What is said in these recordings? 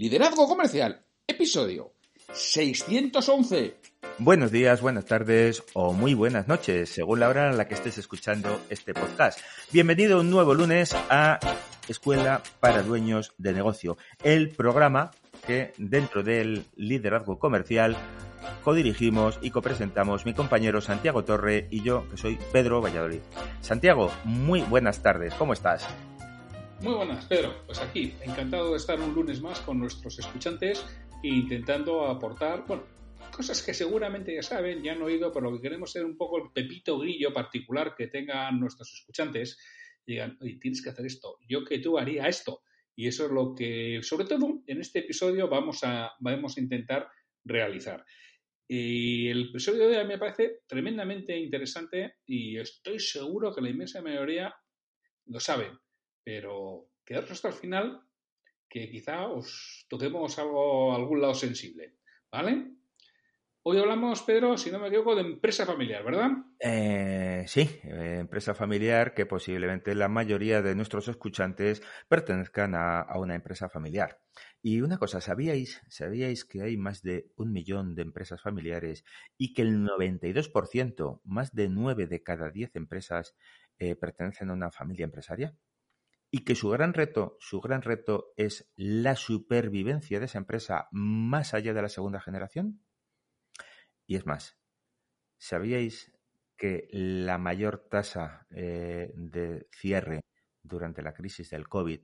Liderazgo Comercial, episodio 611. Buenos días, buenas tardes o muy buenas noches, según la hora en la que estés escuchando este podcast. Bienvenido un nuevo lunes a Escuela para Dueños de Negocio, el programa que dentro del liderazgo comercial codirigimos y copresentamos mi compañero Santiago Torre y yo, que soy Pedro Valladolid. Santiago, muy buenas tardes, ¿cómo estás? Muy buenas, Pedro. Pues aquí, encantado de estar un lunes más con nuestros escuchantes e intentando aportar, bueno, cosas que seguramente ya saben, ya han oído, pero lo que queremos es un poco el pepito grillo particular que tengan nuestros escuchantes. Digan, oye, tienes que hacer esto, yo que tú haría esto. Y eso es lo que, sobre todo, en este episodio vamos a, vamos a intentar realizar. Y el episodio de hoy me parece tremendamente interesante y estoy seguro que la inmensa mayoría lo saben pero quedaros hasta el final que quizá os toquemos algo, algún lado sensible, ¿vale? Hoy hablamos, Pedro, si no me equivoco, de empresa familiar, ¿verdad? Eh, sí, eh, empresa familiar que posiblemente la mayoría de nuestros escuchantes pertenezcan a, una empresa familiar. Y una cosa, ¿sabíais, ¿sabíais que hay más de un millón de empresas familiares y que el 92%, más de 9 de cada 10 empresas, eh, pertenecen a una familia empresaria? Y que su gran reto, su gran reto es la supervivencia de esa empresa más allá de la segunda generación. Y es más, ¿sabíais que la mayor tasa eh, de cierre durante la crisis del COVID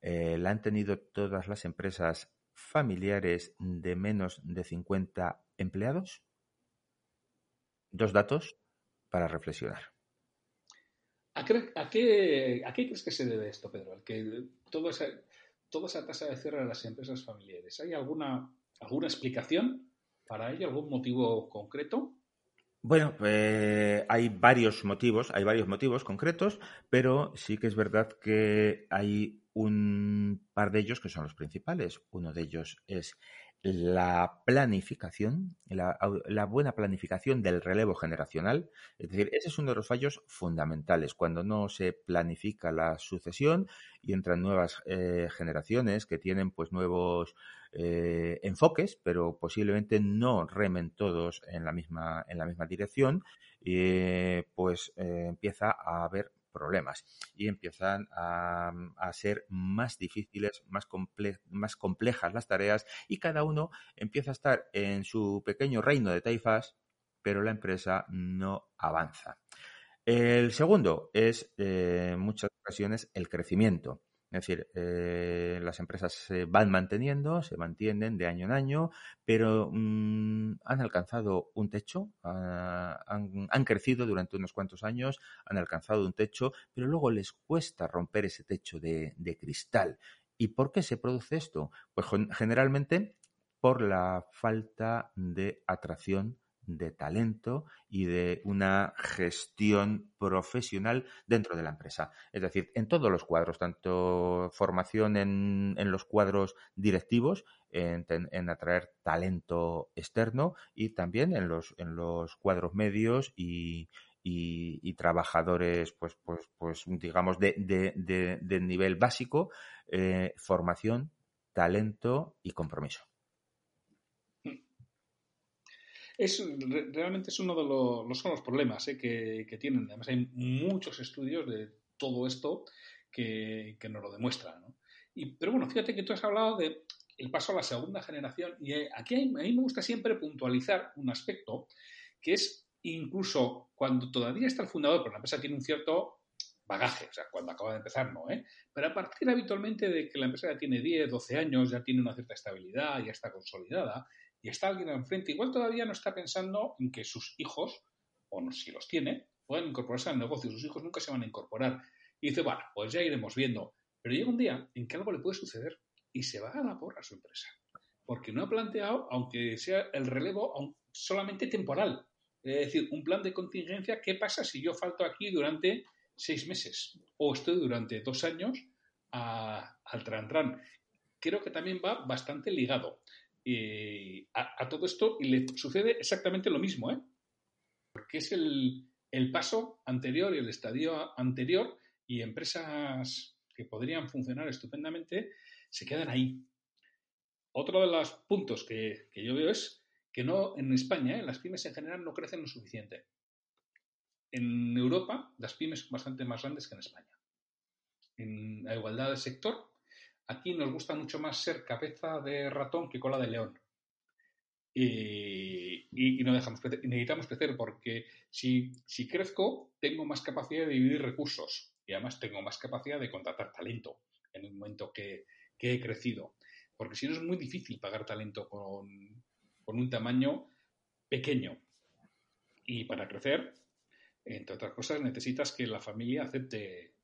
eh, la han tenido todas las empresas familiares de menos de 50 empleados? Dos datos para reflexionar. ¿A qué, a, qué, ¿A qué, crees que se debe esto, Pedro? El que toda esa tasa de cierre de las empresas familiares. ¿Hay alguna, alguna explicación para ello? ¿Algún motivo concreto? Bueno, eh, hay varios motivos, hay varios motivos concretos, pero sí que es verdad que hay un par de ellos que son los principales. Uno de ellos es la planificación, la, buena planificación del relevo generacional. Es decir, ese es uno de los fallos fundamentales. Cuando no se planifica la sucesión y entran nuevas eh, generaciones que tienen pues nuevos eh, enfoques, pero posiblemente no remen todos en la misma, en la misma dirección, eh, pues empieza a haber problemas y empiezan a, ser más difíciles, más complejas las tareas y cada uno empieza a estar en su pequeño reino de taifas, pero la empresa no avanza. El segundo es, eh, en muchas ocasiones, el crecimiento. Es decir, eh, las empresas se van manteniendo, se mantienen de año en año, pero mmm, han alcanzado un techo, han, han, crecido durante unos cuantos años, han alcanzado un techo, pero luego les cuesta romper ese techo de, de cristal. ¿Y por qué se produce esto? Pues generalmente por la falta de atracción de talento y de una gestión profesional dentro de la empresa. Es decir, en todos los cuadros, tanto formación en, en los cuadros directivos, en, atraer talento externo y también en los, en los cuadros medios y, y, trabajadores, pues, pues, pues digamos, de, de nivel básico, eh, formación, talento y compromiso. Es, realmente es uno de los, los problemas ¿eh? que, que, tienen. Además, hay muchos estudios de todo esto que, que nos lo demuestran. ¿no? Y, pero bueno, fíjate que tú has hablado de el paso a la segunda generación y aquí hay, a mí me gusta siempre puntualizar un aspecto que es incluso cuando todavía está el fundador, pero la empresa tiene un cierto bagaje, o sea, cuando acaba de empezar no, ¿eh? Pero a partir habitualmente de que la empresa ya tiene 10, 12 años, ya tiene una cierta estabilidad, ya está consolidada, y está alguien enfrente, igual todavía no está pensando en que sus hijos, o no, si los tiene, puedan incorporarse al negocio, sus hijos nunca se van a incorporar. Y dice, bueno, pues ya iremos viendo. Pero llega un día en que algo le puede suceder y se va a la porra a su empresa. Porque no ha planteado, aunque sea el relevo solamente temporal. Es decir, un plan de contingencia, ¿qué pasa si yo falto aquí durante seis meses? O estoy durante dos años a, al tran, tran. Creo que también va bastante ligado eh, a, todo esto y le sucede exactamente lo mismo, ¿eh? Porque es el, el paso anterior y el estadio anterior y empresas que podrían funcionar estupendamente se quedan ahí. otro de los puntos que, yo veo es que no en España, ¿eh? las pymes en general no crecen lo suficiente. En Europa, las pymes son bastante más grandes que en España. En la igualdad de sector, aquí nos gusta mucho más ser cabeza de ratón que cola de león. Y, no dejamos crecer. necesitamos crecer porque si, si crezco, tengo más capacidad de dividir recursos y además tengo más capacidad de contratar talento en el momento que, he crecido. Porque si no es muy difícil pagar talento con, un tamaño pequeño. Y para crecer, entre otras cosas, necesitas que la familia acepte,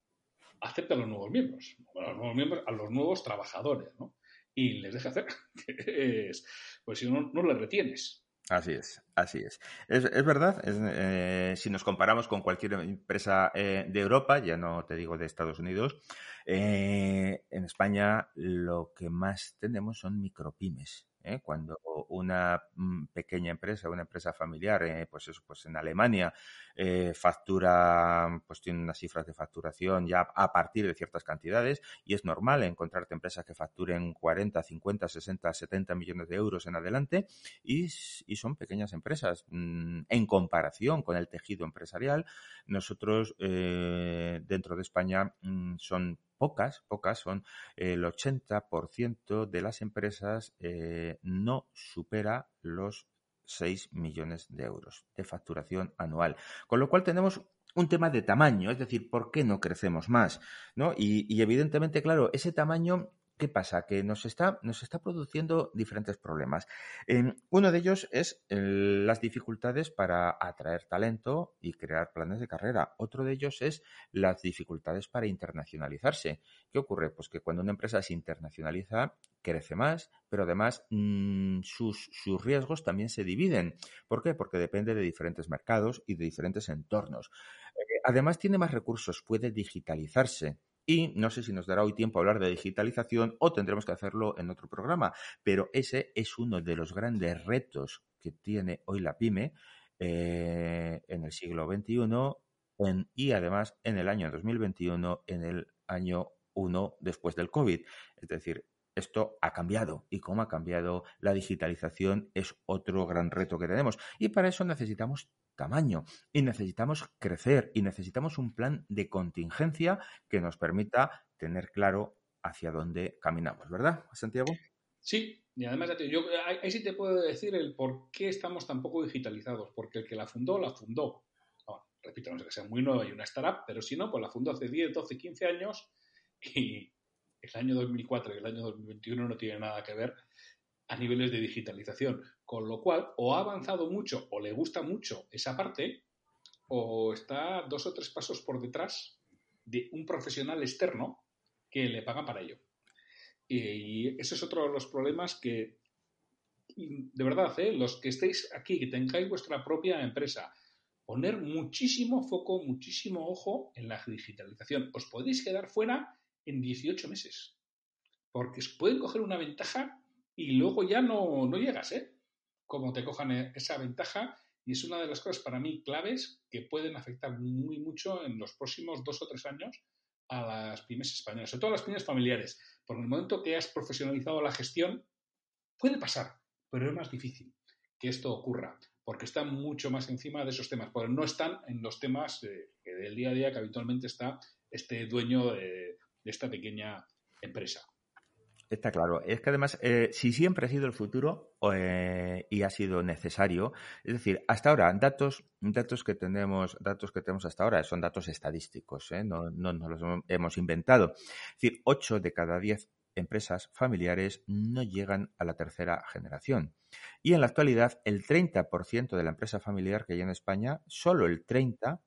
acepte a los nuevos miembros, a los nuevos miembros, a los nuevos trabajadores, ¿no? Y les deje hacer. pues si no, no les retienes. Así es, así es. Es, es verdad, eh, si nos comparamos con cualquier empresa eh, de Europa, ya no te digo de Estados Unidos, eh, en España lo que más tenemos son micropymes. ¿Eh? Cuando una mm, pequeña empresa, una empresa familiar, eh, pues eso, pues en Alemania eh, factura, pues tiene unas cifras de facturación ya a partir de ciertas cantidades y es normal encontrarte empresas que facturen 40, 50, 60, 70 millones de euros en adelante y, son pequeñas empresas mm, en comparación con el tejido empresarial. Nosotros dentro de España mm, son pocas, pocas, son el 80% de las empresas eh, no supera los 6 millones de euros de facturación anual. Con lo cual tenemos un tema de tamaño, es decir, ¿por qué no crecemos más? ¿No? Y, y evidentemente, claro, ese tamaño ¿Qué pasa? Que nos está, nos está produciendo diferentes problemas. Em, uno de ellos es las dificultades para atraer talento y crear planes de carrera. Otro de ellos es las dificultades para internacionalizarse. ¿Qué ocurre? Pues que cuando una empresa se internacionaliza, crece más, pero además mm, sus, sus riesgos también se dividen. ¿Por qué? Porque depende de diferentes mercados y de diferentes entornos. Eh, además, tiene más recursos, puede digitalizarse. Y no sé si nos dará hoy tiempo a hablar de digitalización o tendremos que hacerlo en otro programa, pero ese es uno de los grandes retos que tiene hoy la pyme eh, en el siglo XXI y además en el año 2021, en el año 1 después del COVID. Es decir, esto ha cambiado y como ha cambiado la digitalización es otro gran reto que tenemos. Y para eso necesitamos tamaño y necesitamos crecer y necesitamos un plan de contingencia que nos permita tener claro hacia dónde caminamos, ¿verdad, Santiago? Sí, y además yo ahí sí te puedo decir el por qué estamos tan poco digitalizados, porque el que la fundó, la fundó. repito, no sé que sea muy nueva y una startup, pero si no, pues la fundó hace 10, 12, 15 años y el año 2004 y el año 2021 no tiene nada que ver a niveles de digitalización. Con lo cual, o ha avanzado mucho o le gusta mucho esa parte, o está dos o tres pasos por detrás de un profesional externo que le paga para ello. Y ese es otro de los problemas que, de verdad, ¿eh? los que estéis aquí, que tengáis vuestra propia empresa, poner muchísimo foco, muchísimo ojo en la digitalización. Os podéis quedar fuera en 18 meses, porque pueden coger una ventaja y luego ya no, no llegas, ¿eh? Como te cojan e, esa ventaja y es una de las cosas para mí claves que pueden afectar muy mucho en los próximos dos o tres años a las pymes españolas, sobre todo a las pymes familiares. Por el momento que has profesionalizado la gestión, puede pasar, pero es más difícil que esto ocurra, porque están mucho más encima de esos temas, porque no están en los temas del día a día que habitualmente está este dueño de esta pequeña empresa. Está claro. Es que además, eh, si siempre ha sido el futuro eh, y ha sido necesario, es decir, hasta ahora, datos, datos que tenemos, datos que tenemos hasta ahora son datos estadísticos, ¿eh? no, no nos los hemos inventado. Es decir, 8 de cada 10 empresas familiares no llegan a la tercera generación. Y en la actualidad, el 30% de la empresa familiar que hay en España, solo el 30%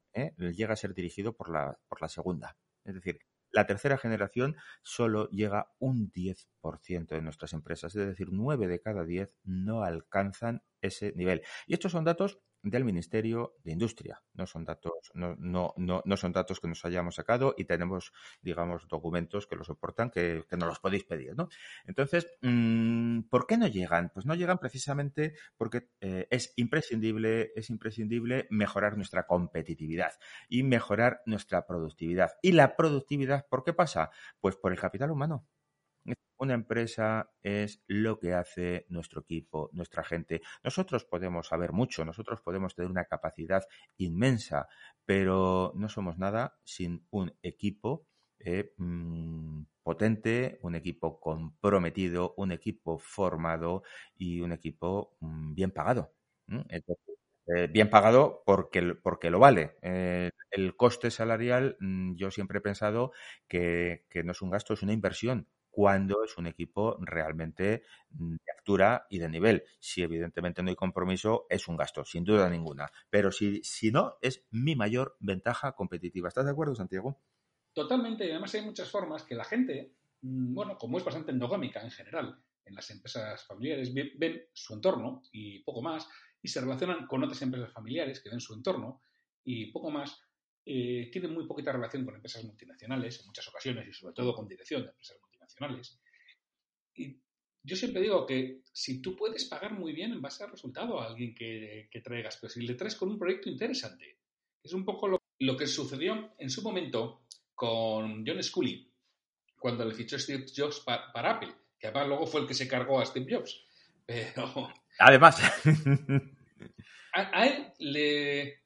llega a ser dirigido por la, por la segunda. Es decir, la tercera generación solo llega un 10% de nuestras empresas, es decir, 9 de cada 10 no alcanzan ese nivel. Y estos son datos del Ministerio de Industria. No son datos, no, no, no, son datos que nos hayamos sacado y tenemos, digamos, documentos que lo soportan, que, que nos los podéis pedir, ¿no? Entonces, mm, ¿por qué no llegan? Pues no llegan precisamente porque eh, es imprescindible, es imprescindible mejorar nuestra competitividad y mejorar nuestra productividad. ¿Y la productividad por qué pasa? Pues por el capital humano. Una empresa es lo que hace nuestro equipo, nuestra gente. Nosotros podemos saber mucho, nosotros podemos tener una capacidad inmensa, pero no somos nada sin un equipo eh, mm, potente, un equipo comprometido, un equipo formado y un equipo mm, bien pagado. Eh, bien pagado porque, porque lo vale. Eh, el coste salarial, mm, yo siempre he pensado que, no es un gasto, es una inversión cuando es un equipo realmente de altura y de nivel. Si evidentemente no hay compromiso, es un gasto, sin duda ninguna. Pero si, si no, es mi mayor ventaja competitiva. ¿Estás de acuerdo, Santiago? Totalmente, y además hay muchas formas que la gente, mm, bueno, como es bastante endogámica en general, en las empresas familiares, ven, su entorno y poco más, y se relacionan con otras empresas familiares que ven su entorno y poco más, eh, tienen muy poquita relación con empresas multinacionales en muchas ocasiones y sobre todo con dirección de empresas. Y yo siempre digo que si tú puedes pagar muy bien en base al resultado a alguien que, que traigas, pero si le traes con un proyecto interesante, es un poco lo, lo que sucedió en su momento con John Scully cuando le fichó Steve Jobs para, Apple, que además luego fue el que se cargó a Steve Jobs. Pero. Además. A, él le,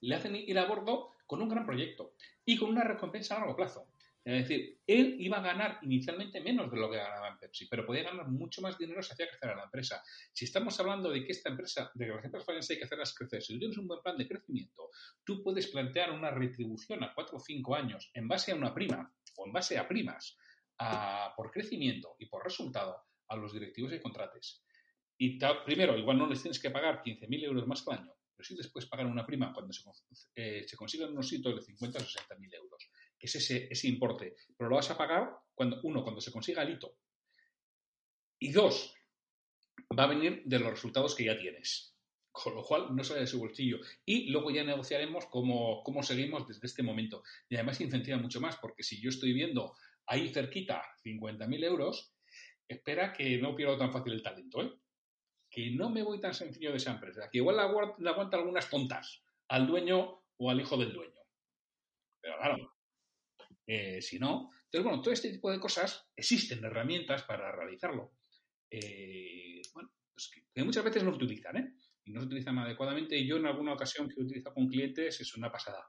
le hacen ir a bordo con un gran proyecto y con una recompensa a largo plazo. Es decir, él iba a ganar inicialmente menos de lo que ganaba en Pepsi, pero podía ganar mucho más dinero si hacía crecer a la empresa. Si estamos hablando de que esta empresa, de que las empresas hay que hacerlas crecer, si tú tienes un buen plan de crecimiento, tú puedes plantear una retribución a cuatro o cinco años en base a una prima o en base a primas por crecimiento y por resultado a los directivos y contrates. Y primero, igual no les tienes que pagar 15.000 euros más al año, pero sí después pagar una prima cuando se, eh, se consigan unos hitos de 50 o 60.000 euros es ese, ese importe. Pero lo vas a pagar, cuando, uno, cuando se consiga el hito. Y dos, va a venir de los resultados que ya tienes. Con lo cual no sale de su bolsillo. Y luego ya negociaremos cómo, cómo seguimos desde este momento. Y además incentiva mucho más, porque si yo estoy viendo ahí cerquita 50.000 euros, espera que no pierdo tan fácil el talento, ¿eh? que no me voy tan sencillo de esa empresa, que igual le aguanta algunas tontas al dueño o al hijo del dueño. Pero claro, eh, si no. Entonces, bueno, todo este tipo de cosas existen herramientas para realizarlo. Eh, bueno, pues que, muchas veces no se utilizan, ¿eh? Y no se utilizan adecuadamente. Y yo en alguna ocasión que he utilizado con clientes es una pasada.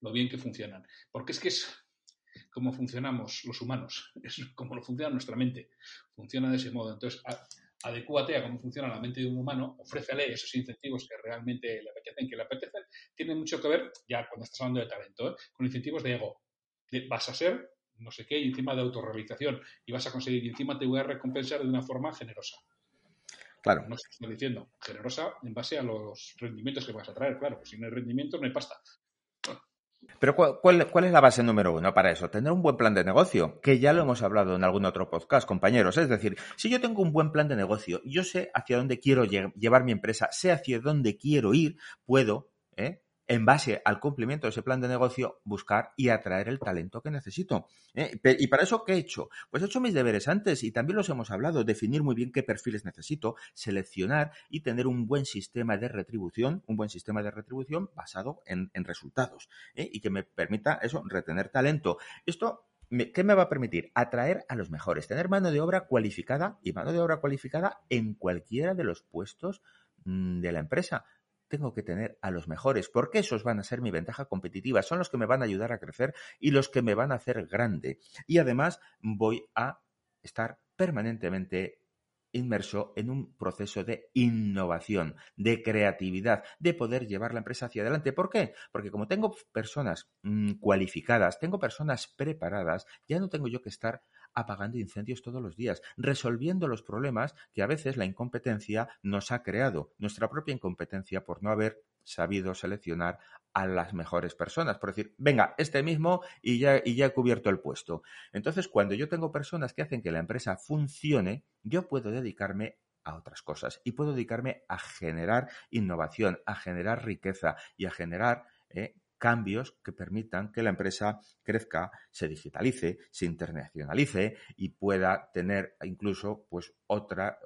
Lo bien que funcionan. Porque es que es como funcionamos los humanos, es como lo funciona nuestra mente. Funciona de ese modo. Entonces, adecúate a cómo funciona la mente de un humano, ofrécele esos incentivos que realmente le apetecen, que le apetecen. Tiene mucho que ver, ya cuando estás hablando de talento, ¿eh? con incentivos de ego vas a ser no sé qué, y encima de autorrealización, y vas a conseguir, y encima te voy a recompensar de una forma generosa. Claro. No estoy diciendo, generosa en base a los rendimientos que vas a traer, claro, pues si no hay rendimiento no hay pasta. Pero ¿cuál, ¿cuál, es la base número uno para eso? Tener un buen plan de negocio, que ya lo hemos hablado en algún otro podcast, compañeros. Es decir, si yo tengo un buen plan de negocio, yo sé hacia dónde quiero llevar mi empresa, sé hacia dónde quiero ir, puedo ¿eh? En base al cumplimiento de ese plan de negocio, buscar y atraer el talento que necesito. ¿eh? ¿Y para eso qué he hecho? Pues he hecho mis deberes antes y también los hemos hablado, definir muy bien qué perfiles necesito, seleccionar y tener un buen sistema de retribución, un buen sistema de retribución basado en, resultados ¿eh? y que me permita eso, retener talento. Esto ¿Qué me va a permitir? Atraer a los mejores, tener mano de obra cualificada y mano de obra cualificada en cualquiera de los puestos mm, de la empresa tengo que tener a los mejores, porque esos van a ser mi ventaja competitiva, son los que me van a ayudar a crecer y los que me van a hacer grande. Y además voy a estar permanentemente inmerso en un proceso de innovación, de creatividad, de poder llevar la empresa hacia adelante. ¿Por qué? Porque como tengo personas mm, cualificadas, tengo personas preparadas, ya no tengo yo que estar apagando incendios todos los días, resolviendo los problemas que a veces la incompetencia nos ha creado, nuestra propia incompetencia por no haber sabido seleccionar a las mejores personas, por decir, venga, este mismo y ya, y ya he cubierto el puesto. Entonces, cuando yo tengo personas que hacen que la empresa funcione, yo puedo dedicarme a otras cosas y puedo dedicarme a generar innovación, a generar riqueza y a generar eh, cambios que permitan que la empresa crezca, se digitalice, se internacionalice y pueda tener incluso pues otra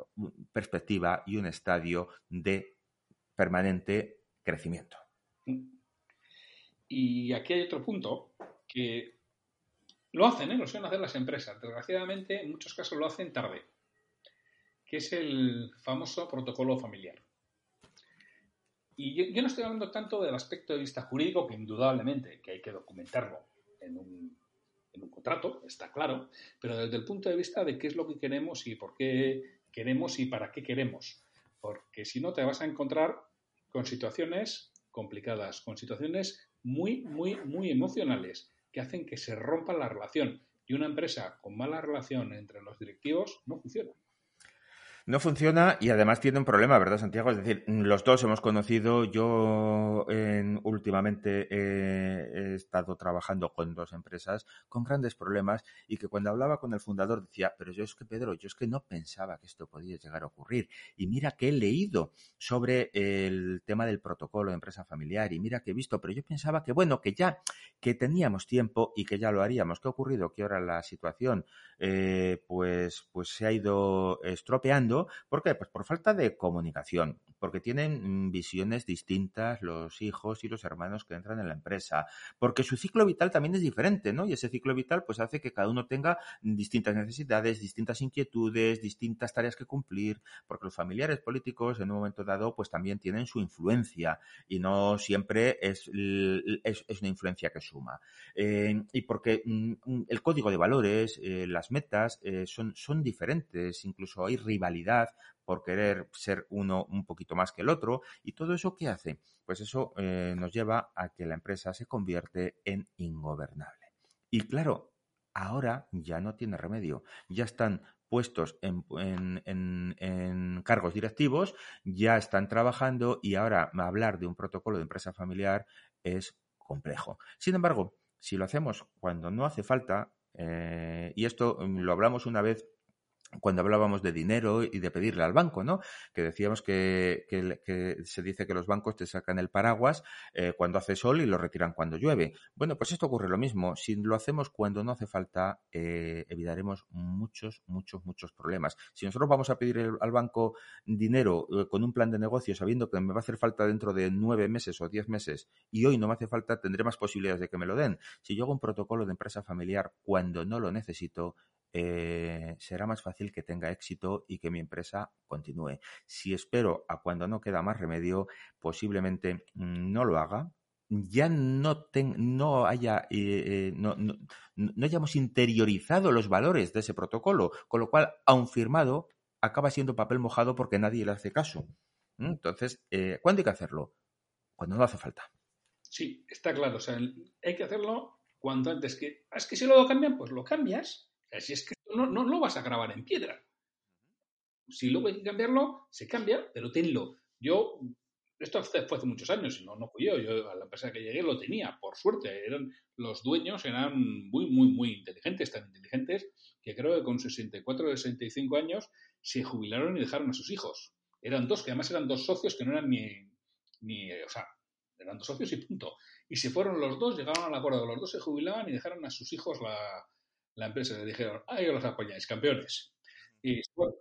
perspectiva y un estadio de permanente crecimiento. Y aquí hay otro punto que Lo hacen, ¿eh? lo suelen hacer las empresas. Desgraciadamente, en muchos casos lo hacen tarde, que es el famoso protocolo familiar. Y yo, no estoy hablando tanto del aspecto de vista jurídico, que indudablemente que hay que documentarlo en un, en un contrato, está claro, pero desde el punto de vista de qué es lo que queremos y por qué queremos y para qué queremos. Porque si no, te vas a encontrar con situaciones complicadas, con situaciones muy, muy, muy emocionales que hacen que se rompa la relación. Y una empresa con mala relación entre los directivos no funciona. No funciona y además tiene un problema, ¿verdad, Santiago? Es decir, los dos hemos conocido, yo últimamente he estado trabajando con dos empresas con grandes problemas y que cuando hablaba con el fundador decía, pero yo es que, Pedro, yo es que no pensaba que esto podía llegar a ocurrir. Y mira que he leído sobre el tema del protocolo de empresa familiar y mira que he visto, pero yo pensaba que, bueno, que ya, que teníamos tiempo y que ya lo haríamos. ¿Qué ha ocurrido? Que ahora la situación, eh, pues, pues se ha ido estropeando ¿Por qué? Pues por falta de comunicación, porque tienen mm, visiones distintas los hijos y los hermanos que entran en la empresa, porque su ciclo vital también es diferente, ¿no? Y ese ciclo vital pues hace que cada uno tenga distintas necesidades, distintas inquietudes, distintas tareas que cumplir, porque los familiares políticos en un momento dado pues también tienen su influencia y no siempre es, es, una influencia que suma. Eh, y porque mm, el código de valores, eh, las metas eh, son, son diferentes, incluso hay por querer ser uno un poquito más que el otro. ¿Y todo eso qué hace? Pues eso eh, nos lleva a que la empresa se convierte en ingobernable. Y claro, ahora ya no tiene remedio. Ya están puestos en, en, cargos directivos, ya están trabajando y ahora hablar de un protocolo de empresa familiar es complejo. Sin embargo, si lo hacemos cuando no hace falta, eh, y esto lo hablamos una vez cuando hablábamos de dinero y de pedirle al banco, ¿no? Que decíamos que, se dice que los bancos te sacan el paraguas eh, cuando hace sol y lo retiran cuando llueve. Bueno, pues esto ocurre lo mismo. Si lo hacemos cuando no hace falta, eh, evitaremos muchos, muchos, muchos problemas. Si nosotros vamos a pedir al banco dinero eh, con un plan de negocio sabiendo que me va a hacer falta dentro de nueve meses o diez meses y hoy no me hace falta, tendré más posibilidades de que me lo den. Si yo hago un protocolo de empresa familiar cuando no lo necesito, eh, será más fácil que tenga éxito y que mi empresa continúe. Si espero a cuando no queda más remedio, posiblemente mm, no lo haga, ya no, no haya eh, eh, no, hayamos interiorizado los valores de ese protocolo, con lo cual, aun firmado, acaba siendo papel mojado porque nadie le hace caso. Entonces, ¿cuándo hay que hacerlo? Cuando no hace falta. Sí, está claro. O sea, hay que hacerlo cuanto antes que. Es que si lo cambian, pues lo cambias si es que no, no lo vas a grabar en piedra. Si luego hay que cambiarlo, se cambia, pero tenlo. Yo, esto fue hace muchos años, no, no fui yo, yo a la empresa que llegué lo tenía, por suerte. Eran, los dueños eran muy, muy, muy inteligentes, tan inteligentes que creo que con 64 o 65 años se jubilaron y dejaron a sus hijos. Eran dos, que además eran dos socios que no eran ni, ni o sea, eran dos socios y punto. Y se fueron los dos, llegaron al acuerdo, los dos se jubilaban y dejaron a sus hijos la, la empresa le dijeron, ahí os los apoyáis, campeones.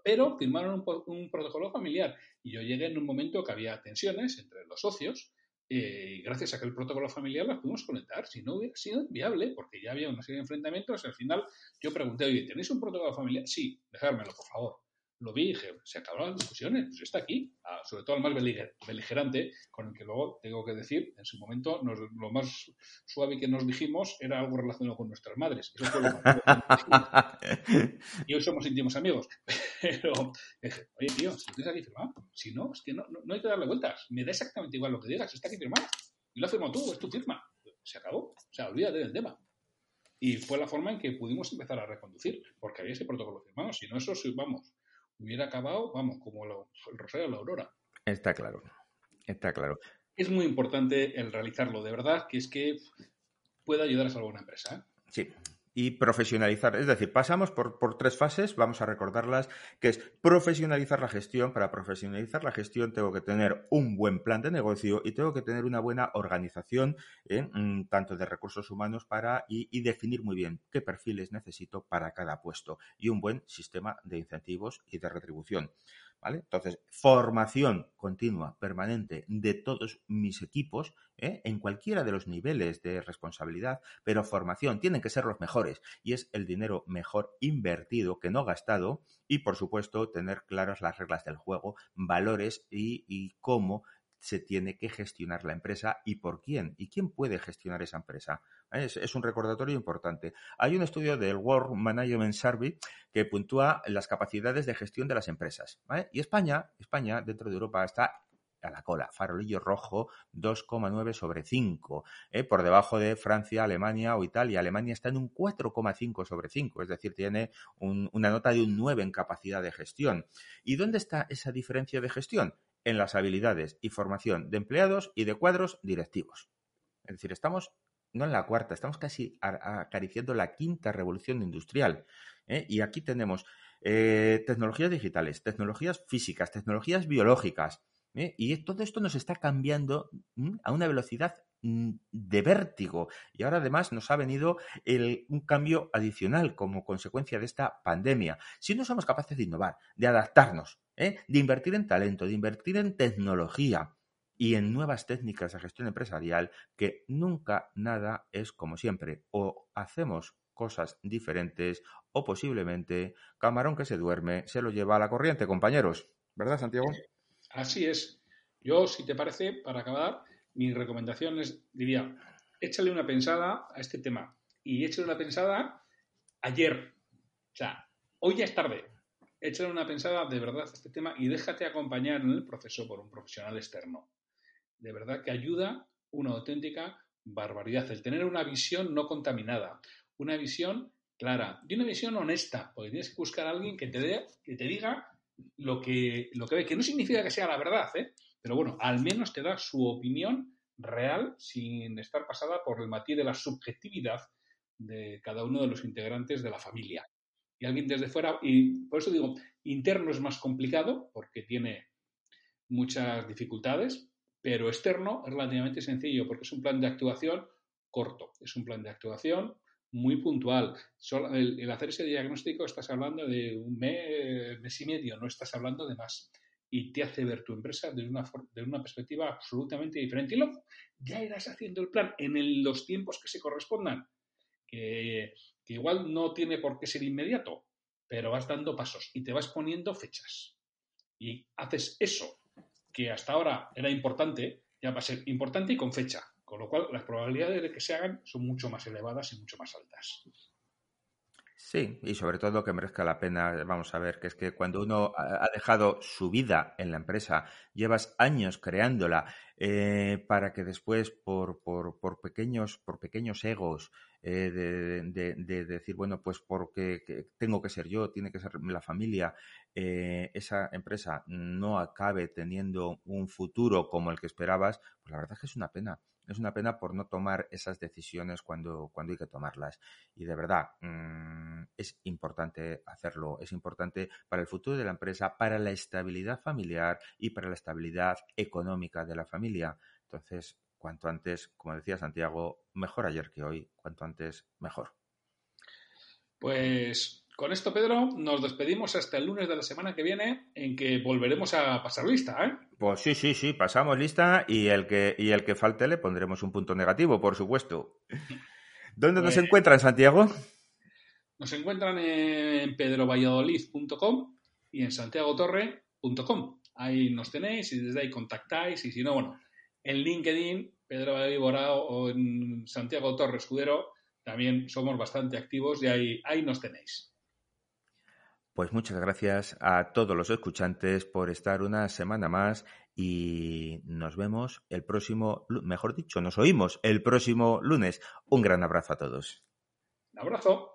Pero firmaron un, protocolo familiar y yo llegué en un momento que había tensiones entre los socios eh, y gracias a que el protocolo familiar las pudimos conectar. Si no hubiera sido viable, porque ya había una serie de enfrentamientos, al final yo pregunté, oye, ¿tenéis un protocolo familiar? Sí, dejármelo, por favor lo vi y dije, se acabaron las discusiones, pues está aquí, ah, sobre todo el más beligerante, con el que luego tengo que decir, en su momento lo más suave que nos dijimos era algo relacionado con nuestras madres. y hoy somos íntimos amigos. Pero dije, oye tío, si tienes aquí firmado, si no, es que no, no, hay que darle vueltas, me da exactamente igual lo que digas, está aquí firmado. Y lo has firmado tú, es tu firma. Se acabó, o sea, olvídate del tema. Y fue la forma en que pudimos empezar a reconducir, porque había ese protocolo firmado. Si no, eso, vamos, hubiera acabado, vamos, como el Rosario de la Aurora. Está claro, está claro. Es muy importante el realizarlo, de verdad, que es que puede ayudar a salvar una empresa. ¿eh? Sí, y profesionalizar. Es decir, pasamos por, por, tres fases, vamos a recordarlas, que es profesionalizar la gestión. Para profesionalizar la gestión tengo que tener un buen plan de negocio y tengo que tener una buena organización, ¿eh? mm, tanto de recursos humanos para y, y, definir muy bien qué perfiles necesito para cada puesto y un buen sistema de incentivos y de retribución. ¿Vale? Entonces, formación continua, permanente de todos mis equipos, ¿eh? en cualquiera de los niveles de responsabilidad, pero formación, tienen que ser los mejores y es el dinero mejor invertido que no gastado y, por supuesto, tener claras las reglas del juego, valores y, y cómo se tiene que gestionar la empresa y por quién y quién puede gestionar esa empresa. Es, un recordatorio importante. Hay un estudio del World Management Survey que puntúa las capacidades de gestión de las empresas. Y España, España, dentro de Europa, está a la cola, farolillo rojo 2,9 sobre 5, ¿eh? por debajo de Francia, Alemania o Italia. Alemania está en un 4,5 sobre 5, es decir, tiene una nota de un 9 en capacidad de gestión. ¿Y dónde está esa diferencia de gestión? En las habilidades y formación de empleados y de cuadros directivos. Es decir, estamos no en la cuarta, estamos casi acariciando la quinta revolución industrial. ¿eh? Y aquí tenemos eh, tecnologías digitales, tecnologías físicas, tecnologías biológicas. ¿eh? Y todo esto nos está cambiando a una velocidad mm, de vértigo. Y ahora además nos ha venido un cambio adicional como consecuencia de esta pandemia. Si no somos capaces de innovar, de adaptarnos, ¿eh? de invertir en talento, de invertir en tecnología y en nuevas técnicas de gestión empresarial, que nunca nada es como siempre. O hacemos cosas diferentes o posiblemente camarón que se duerme se lo lleva a la corriente, compañeros. ¿Verdad, Santiago? Así es. Yo, si te parece, para acabar, mi recomendación es, diría, échale una pensada a este tema y échale una pensada ayer. O sea, hoy ya es tarde échale una pensada de verdad a este tema y déjate acompañar en el proceso por un profesional externo. De verdad que ayuda una auténtica barbaridad. El tener una visión no contaminada, una visión clara y una visión honesta, porque tienes que buscar a alguien que te, que te diga lo que, lo que ve, que no significa que sea la verdad, ¿eh? pero bueno, al menos te da su opinión real sin estar pasada por el matiz de la subjetividad de cada uno de los integrantes de la familia y alguien desde fuera, y por eso digo, interno es más complicado porque tiene muchas dificultades, pero externo es relativamente sencillo porque es un plan de actuación corto, es un plan de actuación muy puntual. el, hacer ese diagnóstico estás hablando de un mes, mes y medio, no estás hablando de más. Y te hace ver tu empresa desde una, de una perspectiva absolutamente diferente. Y luego ya irás haciendo el plan en los tiempos que se correspondan. Que que igual no tiene por qué ser inmediato, pero vas dando pasos y te vas poniendo fechas. Y haces eso, que hasta ahora era importante, ya va a ser importante y con fecha, con lo cual las probabilidades de que se hagan son mucho más elevadas y mucho más altas. Sí, y sobre todo que merezca la pena, vamos a ver, que es que cuando uno ha dejado su vida en la empresa, llevas años creándola, eh, para que después por, por, por, pequeños, por pequeños egos eh, de, de, decir, bueno, pues porque tengo que ser yo, tiene que ser la familia, eh, esa empresa no acabe teniendo un futuro como el que esperabas, pues la verdad es que es una pena es una pena por no tomar esas decisiones cuando, cuando hay que tomarlas. Y de verdad, mm, es importante hacerlo, es importante para el futuro de la empresa, para la estabilidad familiar y para la estabilidad económica de la familia. Entonces, cuanto antes, como decía Santiago, mejor ayer que hoy, cuanto antes, mejor. Pues con esto, Pedro, nos despedimos hasta el lunes de la semana que viene, en que volveremos a pasar lista, ¿eh? Pues sí, sí, sí, pasamos lista y el que, y el que falte le pondremos un punto negativo, por supuesto. ¿Dónde nos pues encuentran, Santiago? Nos encuentran en pedrovalladolid.com y en santiagotorre.com. Ahí nos tenéis y desde ahí contactáis y si no, bueno, en LinkedIn, Pedro Valladolid Borao o en Santiago Torre Escudero, también somos bastante activos y ahí, ahí nos tenéis. Pues muchas gracias a todos los escuchantes por estar una semana más y nos vemos el próximo, mejor dicho, nos oímos el próximo lunes. Un gran abrazo a todos. Un abrazo.